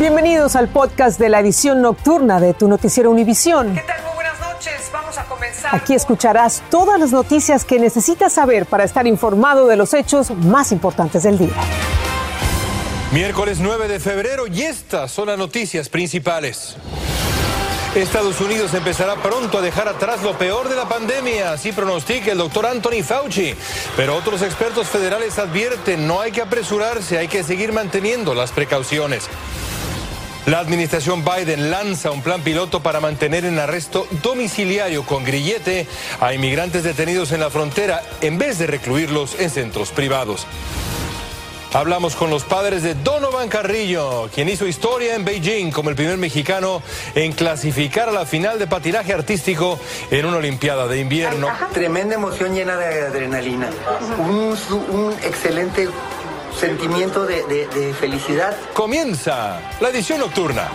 Bienvenidos al podcast de la edición nocturna de tu noticiero Univisión. ¿Qué tal? Muy buenas noches. Vamos a comenzar. Aquí escucharás todas las noticias que necesitas saber para estar informado de los hechos más importantes del día. Miércoles 9 de febrero y estas son las noticias principales. Estados Unidos empezará pronto a dejar atrás lo peor de la pandemia, así pronostica el doctor Anthony Fauci. Pero otros expertos federales advierten, no hay que apresurarse, hay que seguir manteniendo las precauciones. La administración Biden lanza un plan piloto para mantener en arresto domiciliario con grillete a inmigrantes detenidos en la frontera en vez de recluirlos en centros privados. Hablamos con los padres de Donovan Carrillo, quien hizo historia en Beijing como el primer mexicano en clasificar a la final de patinaje artístico en una Olimpiada de invierno. Tremenda emoción llena de adrenalina. Un, un excelente sentimiento de, de, de felicidad. Comienza la edición nocturna.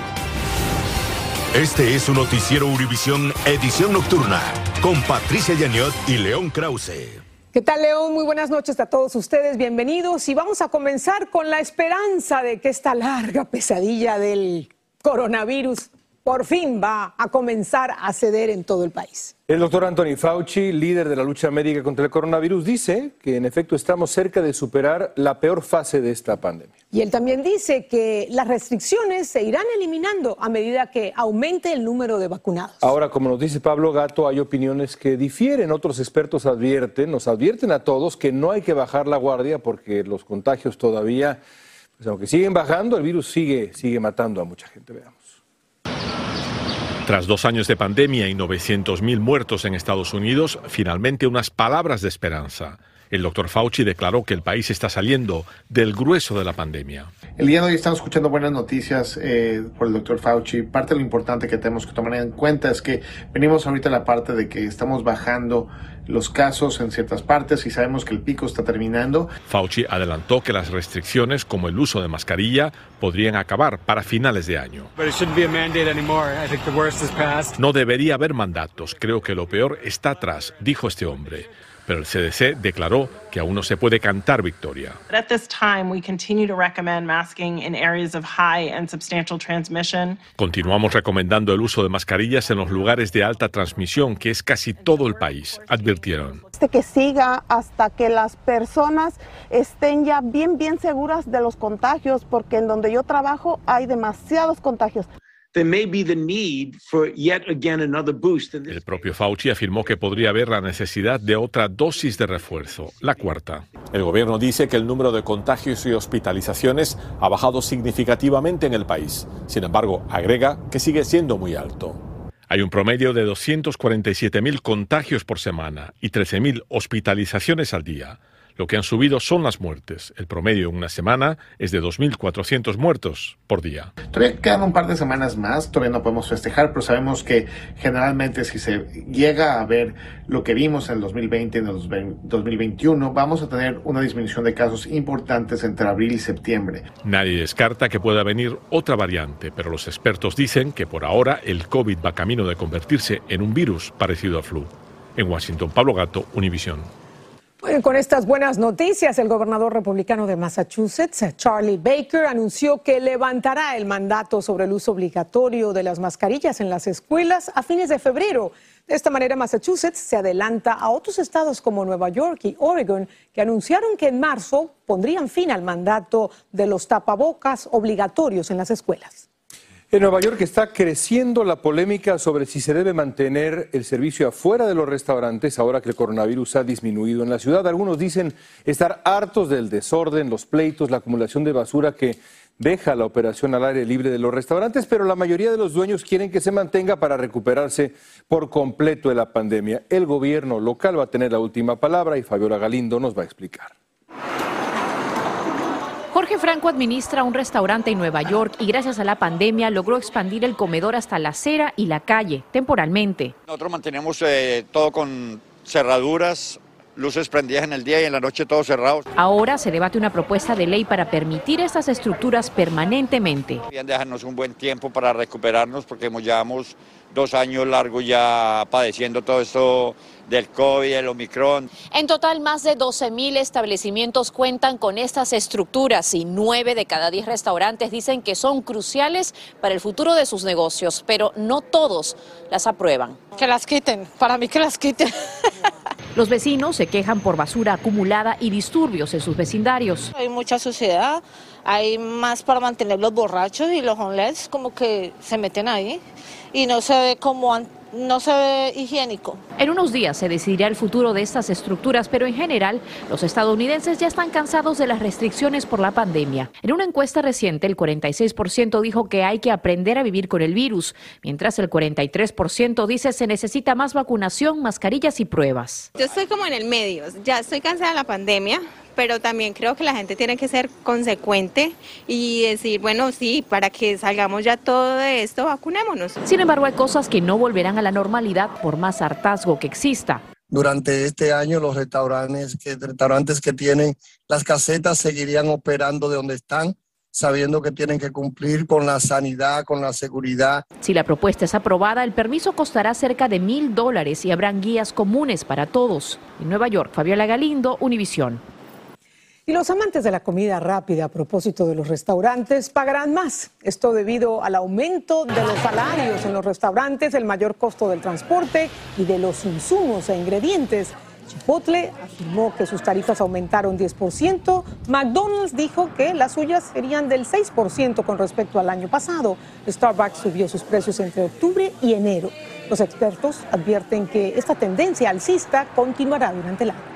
Este es un noticiero Univisión Edición Nocturna con Patricia Yaniot y León Krause. ¿Qué tal, León? Muy buenas noches a todos ustedes, bienvenidos. Y vamos a comenzar con la esperanza de que esta larga pesadilla del coronavirus por fin va a comenzar a ceder en todo el país. El doctor Anthony Fauci, líder de la lucha médica contra el coronavirus, dice que en efecto estamos cerca de superar la peor fase de esta pandemia. Y él también dice que las restricciones se irán eliminando a medida que aumente el número de vacunados. Ahora, como nos dice Pablo Gato, hay opiniones que difieren. Otros expertos advierten, nos advierten a todos que no hay que bajar la guardia porque los contagios todavía, pues aunque siguen bajando, el virus sigue, sigue matando a mucha gente. Veamos. Tras dos años de pandemia y 900.000 muertos en Estados Unidos, finalmente unas palabras de esperanza. El doctor Fauci declaró que el país está saliendo del grueso de la pandemia. El día de hoy estamos escuchando buenas noticias eh, por el doctor Fauci. Parte de lo importante que tenemos que tomar en cuenta es que venimos ahorita a la parte de que estamos bajando los casos en ciertas partes y sabemos que el pico está terminando. Fauci adelantó que las restricciones como el uso de mascarilla podrían acabar para finales de año. No debería haber mandatos, creo que lo peor está atrás, dijo este hombre. Pero el CDC declaró que aún no se puede cantar victoria. At this time, we continue to recommend masking in areas of high and substantial transmission. Continuamos recomendando el uso de mascarillas en los lugares de alta transmisión, que es casi todo el país, advirtieron. Este que siga hasta que las personas estén ya bien, bien seguras de los contagios, porque en donde yo trabajo hay demasiados contagios. El propio Fauci afirmó que podría haber la necesidad de otra dosis de refuerzo, la cuarta. El gobierno dice que el número de contagios y hospitalizaciones ha bajado significativamente en el país. Sin embargo, agrega que sigue siendo muy alto. Hay un promedio de 247.000 contagios por semana y 13.000 hospitalizaciones al día. Lo que han subido son las muertes. El promedio en una semana es de 2.400 muertos por día. Todavía quedan un par de semanas más, todavía no podemos festejar, pero sabemos que generalmente si se llega a ver lo que vimos en el 2020 y en el 2021, vamos a tener una disminución de casos importantes entre abril y septiembre. Nadie descarta que pueda venir otra variante, pero los expertos dicen que por ahora el COVID va camino de convertirse en un virus parecido al flu. En Washington, Pablo Gato, Univisión. Con estas buenas noticias, el gobernador republicano de Massachusetts, Charlie Baker, anunció que levantará el mandato sobre el uso obligatorio de las mascarillas en las escuelas a fines de febrero. De esta manera, Massachusetts se adelanta a otros estados como Nueva York y Oregon, que anunciaron que en marzo pondrían fin al mandato de los tapabocas obligatorios en las escuelas. En Nueva York está creciendo la polémica sobre si se debe mantener el servicio afuera de los restaurantes ahora que el coronavirus ha disminuido en la ciudad. Algunos dicen estar hartos del desorden, los pleitos, la acumulación de basura que deja la operación al aire libre de los restaurantes, pero la mayoría de los dueños quieren que se mantenga para recuperarse por completo de la pandemia. El gobierno local va a tener la última palabra y Fabiola Galindo nos va a explicar. Jorge Franco administra un restaurante en Nueva York y gracias a la pandemia logró expandir el comedor hasta la acera y la calle, temporalmente. Nosotros mantenemos eh, todo con cerraduras luces prendidas en el día y en la noche todos cerrados. Ahora se debate una propuesta de ley para permitir estas estructuras permanentemente. Bien, dejarnos un buen tiempo para recuperarnos porque hemos llevamos dos años largos ya padeciendo todo esto del COVID, el Omicron. En total, más de 12 mil establecimientos cuentan con estas estructuras y nueve de cada diez restaurantes dicen que son cruciales para el futuro de sus negocios, pero no todos las aprueban. Que las quiten, para mí que las quiten. Los vecinos se quejan por basura acumulada y disturbios en sus vecindarios. Hay mucha suciedad, hay más para mantener los borrachos y los homeless como que se meten ahí y no se ve como no se ve higiénico. En unos días se decidirá el futuro de estas estructuras, pero en general los estadounidenses ya están cansados de las restricciones por la pandemia. En una encuesta reciente, el 46% dijo que hay que aprender a vivir con el virus, mientras el 43% dice se necesita más vacunación, mascarillas y pruebas. Yo estoy como en el medio, ya estoy cansada de la pandemia, pero también creo que la gente tiene que ser consecuente y decir, bueno, sí, para que salgamos ya todo de esto, vacunémonos. Sin embargo, hay cosas que no volverán a la normalidad por más hartazgo que exista. Durante este año los restaurantes que, restaurantes que tienen las casetas seguirían operando de donde están sabiendo que tienen que cumplir con la sanidad, con la seguridad. Si la propuesta es aprobada, el permiso costará cerca de mil dólares y habrán guías comunes para todos. En Nueva York, Fabiola Galindo, Univisión. Y los amantes de la comida rápida a propósito de los restaurantes pagarán más. Esto debido al aumento de los salarios en los restaurantes, el mayor costo del transporte y de los insumos e ingredientes. Chipotle afirmó que sus tarifas aumentaron 10%. McDonald's dijo que las suyas serían del 6% con respecto al año pasado. Starbucks subió sus precios entre octubre y enero. Los expertos advierten que esta tendencia alcista continuará durante el año.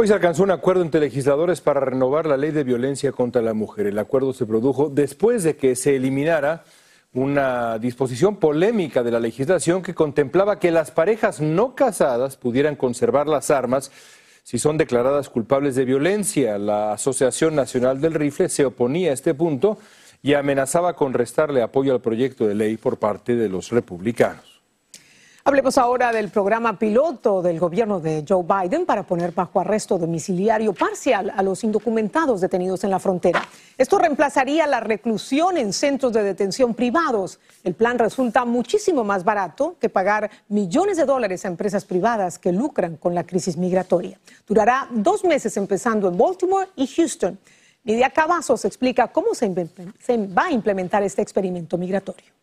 Hoy se alcanzó un acuerdo entre legisladores para renovar la ley de violencia contra la mujer. El acuerdo se produjo después de que se eliminara una disposición polémica de la legislación que contemplaba que las parejas no casadas pudieran conservar las armas si son declaradas culpables de violencia. La Asociación Nacional del Rifle se oponía a este punto y amenazaba con restarle apoyo al proyecto de ley por parte de los republicanos. Hablemos ahora del programa piloto del gobierno de Joe Biden para poner bajo arresto domiciliario parcial a los indocumentados detenidos en la frontera. Esto reemplazaría la reclusión en centros de detención privados. El plan resulta muchísimo más barato que pagar millones de dólares a empresas privadas que lucran con la crisis migratoria. Durará dos meses empezando en Baltimore y Houston. Nidia Cavazos explica cómo se va a implementar este experimento migratorio.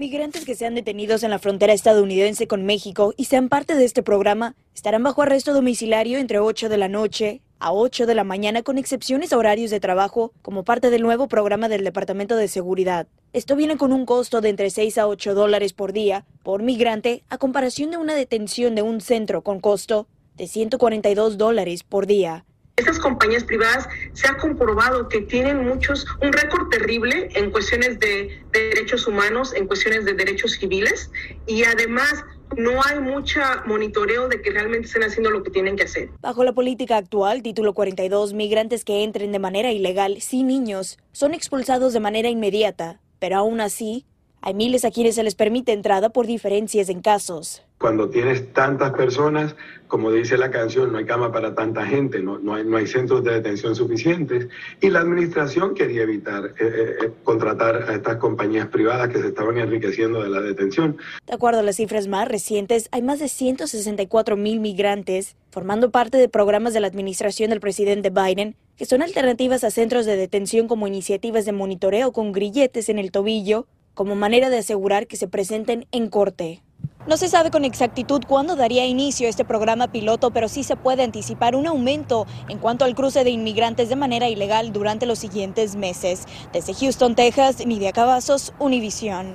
Migrantes que sean detenidos en la frontera estadounidense con México y sean parte de este programa estarán bajo arresto domiciliario entre 8 de la noche a 8 de la mañana con excepciones a horarios de trabajo como parte del nuevo programa del Departamento de Seguridad. Esto viene con un costo de entre 6 a 8 dólares por día por migrante a comparación de una detención de un centro con costo de 142 dólares por día. Estas compañías privadas se ha comprobado que tienen muchos, un récord terrible en cuestiones de, derechos humanos, en cuestiones de derechos civiles y además no hay mucha monitoreo de que realmente estén haciendo lo que tienen que hacer. Bajo la política actual, título 42, migrantes que entren de manera ilegal sin niños son expulsados de manera inmediata, pero aún así hay miles a quienes se les permite entrada por diferencias en casos. Cuando tienes tantas personas, como dice la canción, no hay cama para tanta gente, no, no, hay, no hay, centros de detención suficientes. Y la administración quería evitar eh, eh, eh, contratar a estas compañías privadas que se estaban enriqueciendo de la detención. De acuerdo a las cifras más recientes, hay más de 164 mil migrantes formando parte de programas de la administración del presidente Biden, que son alternativas a centros de detención como iniciativas de monitoreo con grilletes en el tobillo como manera de asegurar que se presenten en corte. No se sabe con exactitud cuándo daría inicio este programa piloto, pero sí se puede anticipar un aumento en cuanto al cruce de inmigrantes de manera ilegal durante los siguientes meses. Desde Houston, Texas, Nidia Cavazos, Univisión.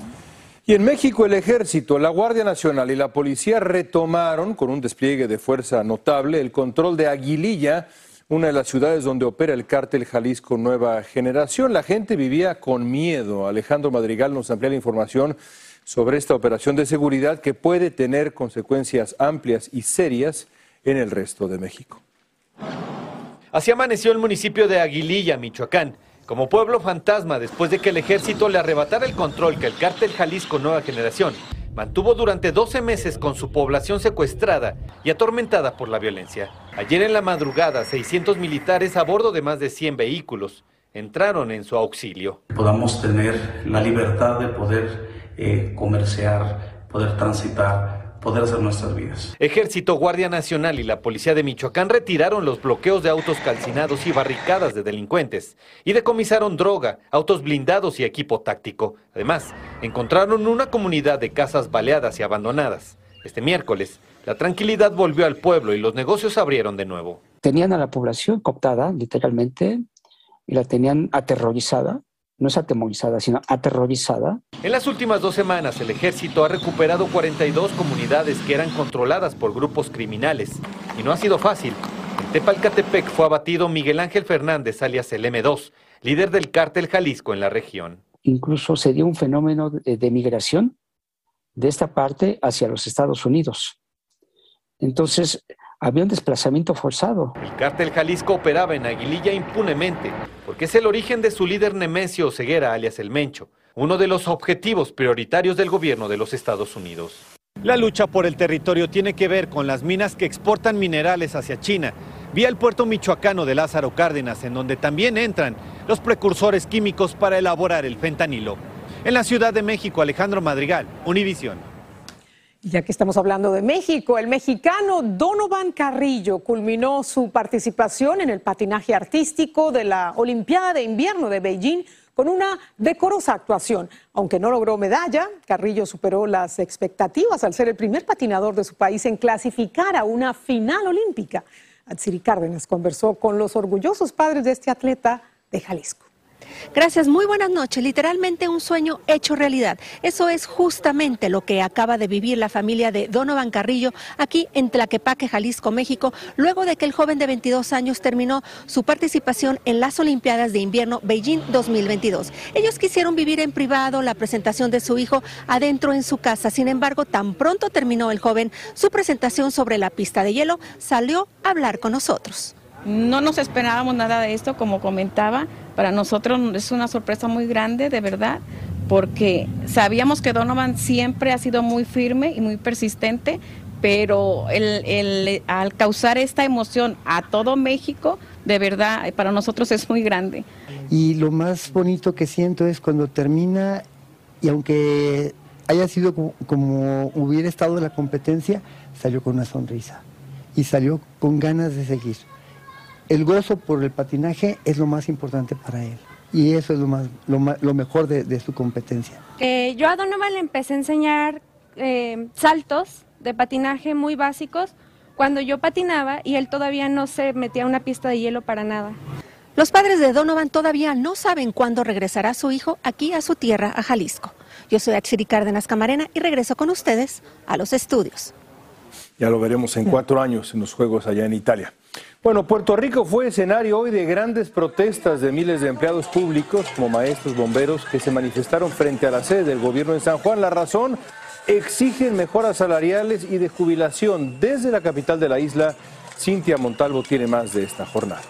Y en México el ejército, la Guardia Nacional y la policía retomaron con un despliegue de fuerza notable el control de Aguililla una de las ciudades donde opera el cártel Jalisco Nueva Generación. La gente vivía con miedo. Alejandro Madrigal nos amplía la información sobre esta operación de seguridad que puede tener consecuencias amplias y serias en el resto de México. Así amaneció el municipio de Aguililla, Michoacán, como pueblo fantasma después de que el ejército le arrebatara el control que el cártel Jalisco Nueva Generación mantuvo durante 12 meses con su población secuestrada y atormentada por la violencia. Ayer en la madrugada, 600 militares a bordo de más de 100 vehículos entraron en su auxilio. Podamos tener la libertad de poder eh, comerciar, poder transitar, poder hacer nuestras vidas. Ejército, Guardia Nacional y la Policía de Michoacán retiraron los bloqueos de autos calcinados y barricadas de delincuentes y decomisaron droga, autos blindados y equipo táctico. Además, encontraron una comunidad de casas baleadas y abandonadas. Este miércoles, la tranquilidad volvió al pueblo y los negocios abrieron de nuevo. Tenían a la población cooptada, literalmente, y la tenían aterrorizada no es atemorizada, sino aterrorizada. En las últimas dos semanas, el ejército ha recuperado 42 comunidades que eran controladas por grupos criminales. Y no ha sido fácil. En Tepalcatepec fue abatido Miguel Ángel Fernández, alias el M2, líder del cártel Jalisco en la región. Incluso se dio un fenómeno de migración de esta parte hacia los Estados Unidos. Entonces, había un desplazamiento forzado. El cártel Jalisco operaba en Aguililla impunemente, porque es el origen de su líder Nemesio Ceguera, alias El Mencho, uno de los objetivos prioritarios del gobierno de los Estados Unidos. La lucha por el territorio tiene que ver con las minas que exportan minerales hacia China, vía el puerto michoacano de Lázaro Cárdenas, en donde también entran los precursores químicos para elaborar el fentanilo. En la Ciudad de México, Alejandro Madrigal, Univisión. Ya que estamos hablando de México, el mexicano Donovan Carrillo culminó su participación en el patinaje artístico de la Olimpiada de Invierno de Beijing con una decorosa actuación. Aunque no logró medalla, Carrillo superó las expectativas al ser el primer patinador de su país en clasificar a una final olímpica. Atsiri Cárdenas conversó con los orgullosos padres de este atleta de Jalisco. Gracias, muy buenas noches. Literalmente un sueño hecho realidad. Eso es justamente lo que acaba de vivir la familia de Donovan Carrillo aquí en Tlaquepaque, Jalisco, México, luego de que el joven de 22 años terminó su participación en las Olimpiadas de Invierno Beijing 2022. Ellos quisieron vivir en privado la presentación de su hijo adentro en su casa. Sin embargo, tan pronto terminó el joven su presentación sobre la pista de hielo, salió a hablar con nosotros. No nos esperábamos nada de esto, como comentaba. Para nosotros es una sorpresa muy grande, de verdad, porque sabíamos que Donovan siempre ha sido muy firme y muy persistente, pero el, al causar esta emoción a todo México, de verdad, para nosotros es muy grande. Y lo más bonito que siento es cuando termina y aunque haya sido como hubiera estado la competencia, salió con una sonrisa y salió con ganas de seguir el gozo por el patinaje es lo más importante para él. Y eso es lo, más, lo, mejor de, su competencia. Eh, yo a Donovan le empecé a enseñar eh, saltos de patinaje muy básicos cuando yo patinaba y él todavía no se metía a una pista de hielo para nada. Los padres de Donovan todavía no saben cuándo regresará su hijo aquí a su tierra, a Jalisco. Yo soy Axiri Cárdenas Camarena y regreso con ustedes a los estudios. Ya lo veremos en cuatro años en los Juegos allá en Italia. Bueno, Puerto Rico fue escenario hoy de grandes protestas de miles de empleados públicos, como maestros, bomberos, que se manifestaron frente a la sede del gobierno en San Juan. La razón, exigen mejoras salariales y de jubilación. Desde la capital de la isla, Cintia Montalvo tiene más de esta jornada.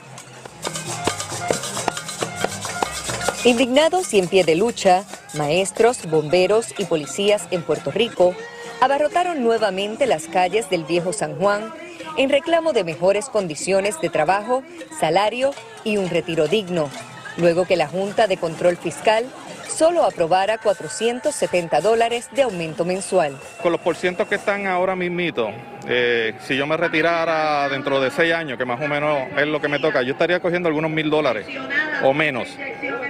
Indignados y en pie de lucha, maestros, bomberos y policías en Puerto Rico abarrotaron nuevamente las calles del viejo San Juan en reclamo de mejores condiciones de trabajo, salario y un retiro digno, luego que la Junta de Control Fiscal solo aprobara 470 dólares de aumento mensual. Con los porcientos que están ahora mismito, eh, si yo me retirara dentro de seis años, que más o menos es lo que me toca, yo estaría cogiendo algunos mil dólares o menos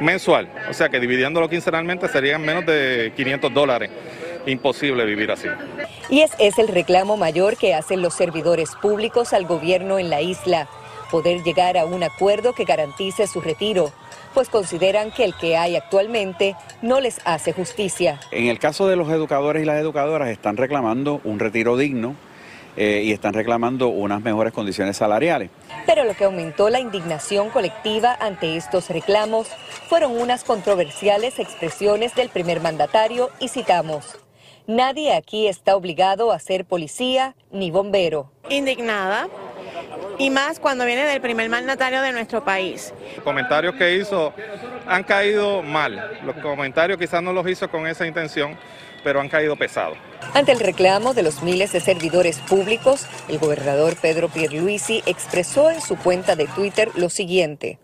mensual. O sea que dividiéndolo quincenalmente serían menos de 500 dólares imposible vivir así. Y ese es el reclamo mayor que hacen los servidores públicos al gobierno en la isla, poder llegar a un acuerdo que garantice su retiro, pues consideran que el que hay actualmente no les hace justicia. En el caso de los educadores y las educadoras están reclamando un retiro digno, eh, y están reclamando unas mejores condiciones salariales. Pero lo que aumentó la indignación colectiva ante estos reclamos fueron unas controversiales expresiones del primer mandatario y citamos. Nadie aquí está obligado a ser policía ni bombero. Indignada, y más cuando viene del primer mandatario de nuestro país. Los comentarios que hizo han caído mal. Los comentarios quizás no los hizo con esa intención, pero han caído pesados. Ante el reclamo de los miles de servidores públicos, el gobernador Pedro Pierluisi expresó en su cuenta de Twitter lo siguiente.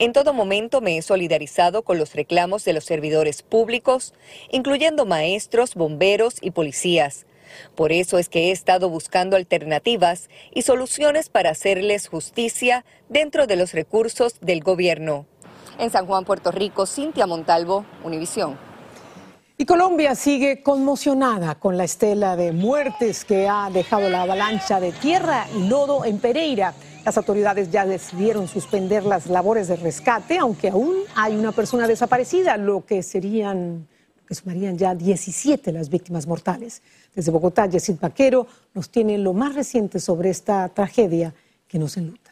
En todo momento me he solidarizado con los reclamos de los servidores públicos, incluyendo maestros, bomberos y policías. Por eso es que he estado buscando alternativas y soluciones para hacerles justicia dentro de los recursos del gobierno. En San Juan, Puerto Rico, Cintia Montalvo, Univisión. Y Colombia sigue conmocionada con la estela de muertes que ha dejado la avalancha de tierra y lodo en Pereira. Las autoridades ya decidieron suspender las labores de rescate, aunque aún hay una persona desaparecida, lo que serían, que sumarían ya 17 las víctimas mortales. Desde Bogotá, Yesid Vaquero nos tiene lo más reciente sobre esta tragedia que nos enluta.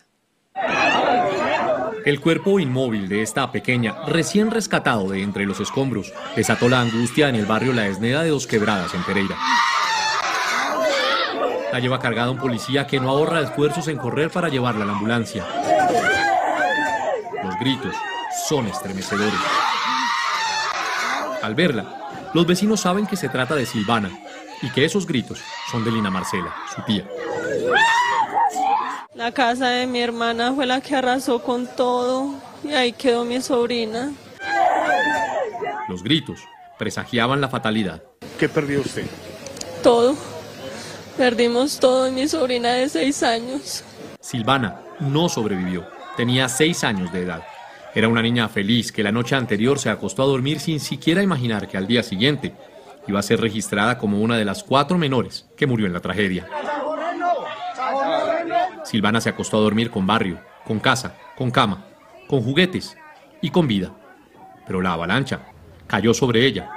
El cuerpo inmóvil de esta pequeña, recién rescatado de entre los escombros, desató la angustia en el barrio La Esneda de Dos Quebradas, en Pereira. La lleva cargada un policía que no ahorra esfuerzos en correr para llevarla a la ambulancia. Los gritos son estremecedores. Al verla, los vecinos saben que se trata de Silvana y que esos gritos son de Lina Marcela, su tía. La casa de mi hermana fue la que arrasó con todo y ahí quedó mi sobrina. Los gritos presagiaban la fatalidad. ¿Qué perdió usted? Todo. Perdimos todo en mi sobrina de seis años. Silvana no sobrevivió. Tenía seis años de edad. Era una niña feliz que la noche anterior se acostó a dormir sin siquiera imaginar que al día siguiente iba a ser registrada como una de las cuatro menores que murió en la tragedia. Silvana se acostó a dormir con barrio, con casa, con cama, con juguetes y con vida. Pero la avalancha cayó sobre ella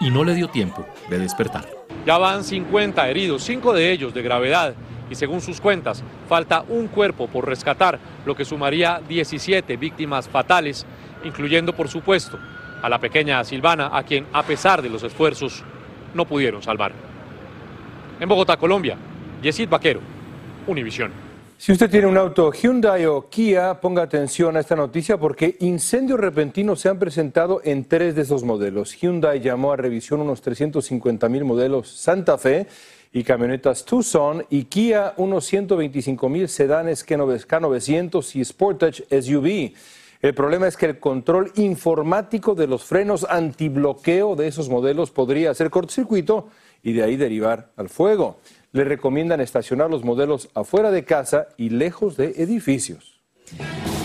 y no le dio tiempo de despertar. Ya van 50 heridos, cinco de ellos de gravedad, y según sus cuentas, falta un cuerpo por rescatar, lo que sumaría 17 víctimas fatales, incluyendo, por supuesto, a la pequeña Silvana, a quien, a pesar de los esfuerzos, no pudieron salvar. En Bogotá, Colombia, Yesid Vaquero, Univisión. Si usted tiene un auto Hyundai o Kia, ponga atención a esta noticia porque incendios repentinos se han presentado en tres de esos modelos. Hyundai llamó a revisión unos 350 mil modelos Santa Fe y camionetas Tucson y Kia unos 125 mil sedanes K900 y Sportage SUV. El problema es que el control informático de los frenos antibloqueo de esos modelos podría hacer cortocircuito y de ahí derivar al fuego le recomiendan estacionar los modelos afuera de casa y lejos de edificios.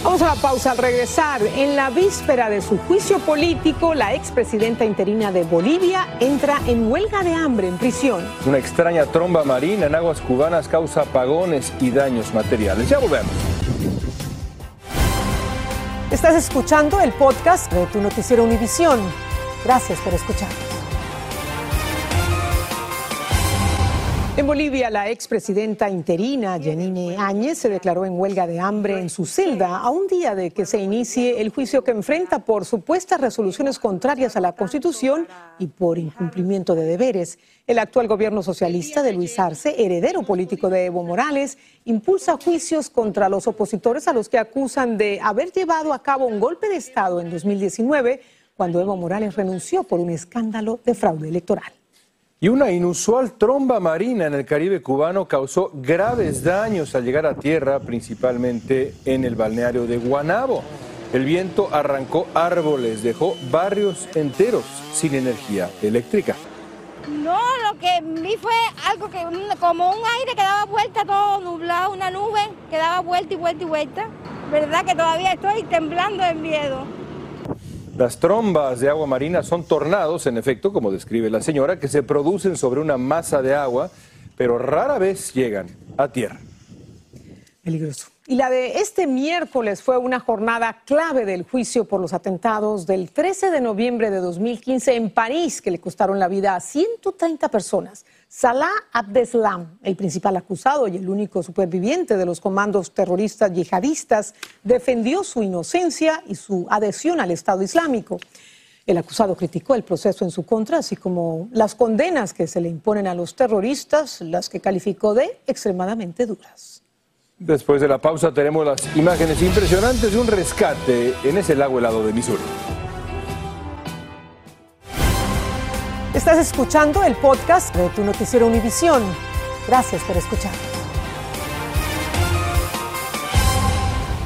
Vamos a la pausa al regresar. En la víspera de su juicio político, la expresidenta interina de Bolivia entra en huelga de hambre en prisión. Una extraña tromba marina en aguas cubanas causa apagones y daños materiales. Ya volvemos. Estás escuchando el podcast de tu noticiero Univisión. Gracias por escuchar. En Bolivia, la expresidenta interina Janine Áñez se declaró en huelga de hambre en su celda a un día de que se inicie el juicio que enfrenta por supuestas resoluciones contrarias a la Constitución y por incumplimiento de deberes. El actual gobierno socialista de Luis Arce, heredero político de Evo Morales, impulsa juicios contra los opositores a los que acusan de haber llevado a cabo un golpe de Estado en 2019 cuando Evo Morales renunció por un escándalo de fraude electoral. Y una inusual tromba marina en el Caribe cubano causó graves daños al llegar a tierra, principalmente en el balneario de Guanabo. El viento arrancó árboles, dejó barrios enteros sin energía eléctrica. No, lo que vi fue algo que como un aire que daba vuelta todo nublado, una nube que daba vuelta y vuelta y vuelta. ¿Verdad que todavía estoy temblando de miedo? Las trombas de agua marina son tornados, en efecto, como describe la señora, que se producen sobre una masa de agua, pero rara vez llegan a tierra. Peligroso. Y la de este miércoles fue una jornada clave del juicio por los atentados del 13 de noviembre de 2015 en París, que le costaron la vida a 130 personas. Salah Abdeslam, el principal acusado y el único superviviente de los comandos terroristas yihadistas, defendió su inocencia y su adhesión al Estado Islámico. El acusado criticó el proceso en su contra, así como las condenas que se le imponen a los terroristas, las que calificó de extremadamente duras. Después de la pausa tenemos las imágenes impresionantes de un rescate en ese lago helado de Missouri. Estás escuchando el podcast de tu noticiero Univisión. Gracias por escuchar.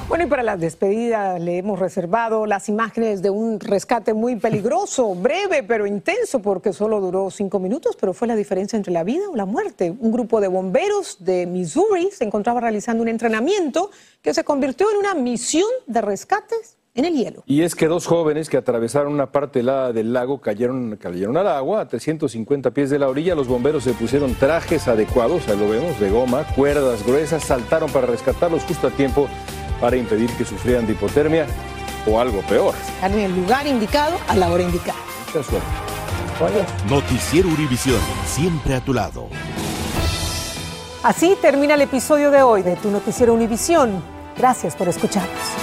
Bueno, y para la despedida le hemos reservado las imágenes de un rescate muy peligroso, breve pero intenso, porque solo duró cinco minutos, pero fue la diferencia entre la vida o la muerte. Un grupo de bomberos de Missouri se encontraba realizando un entrenamiento que se convirtió en una misión de rescates en el hielo. Y es que dos jóvenes que atravesaron una parte helada del lago cayeron, cayeron al agua a 350 pies de la orilla. Los bomberos se pusieron trajes adecuados, ahí lo vemos, de goma, cuerdas gruesas, saltaron para rescatarlos justo a tiempo para impedir que sufrieran de hipotermia o algo peor. Están en el lugar indicado a la hora indicada. Noticiero Univisión, siempre a tu lado. Así termina el episodio de hoy de Tu Noticiero Univisión. Gracias por escucharnos.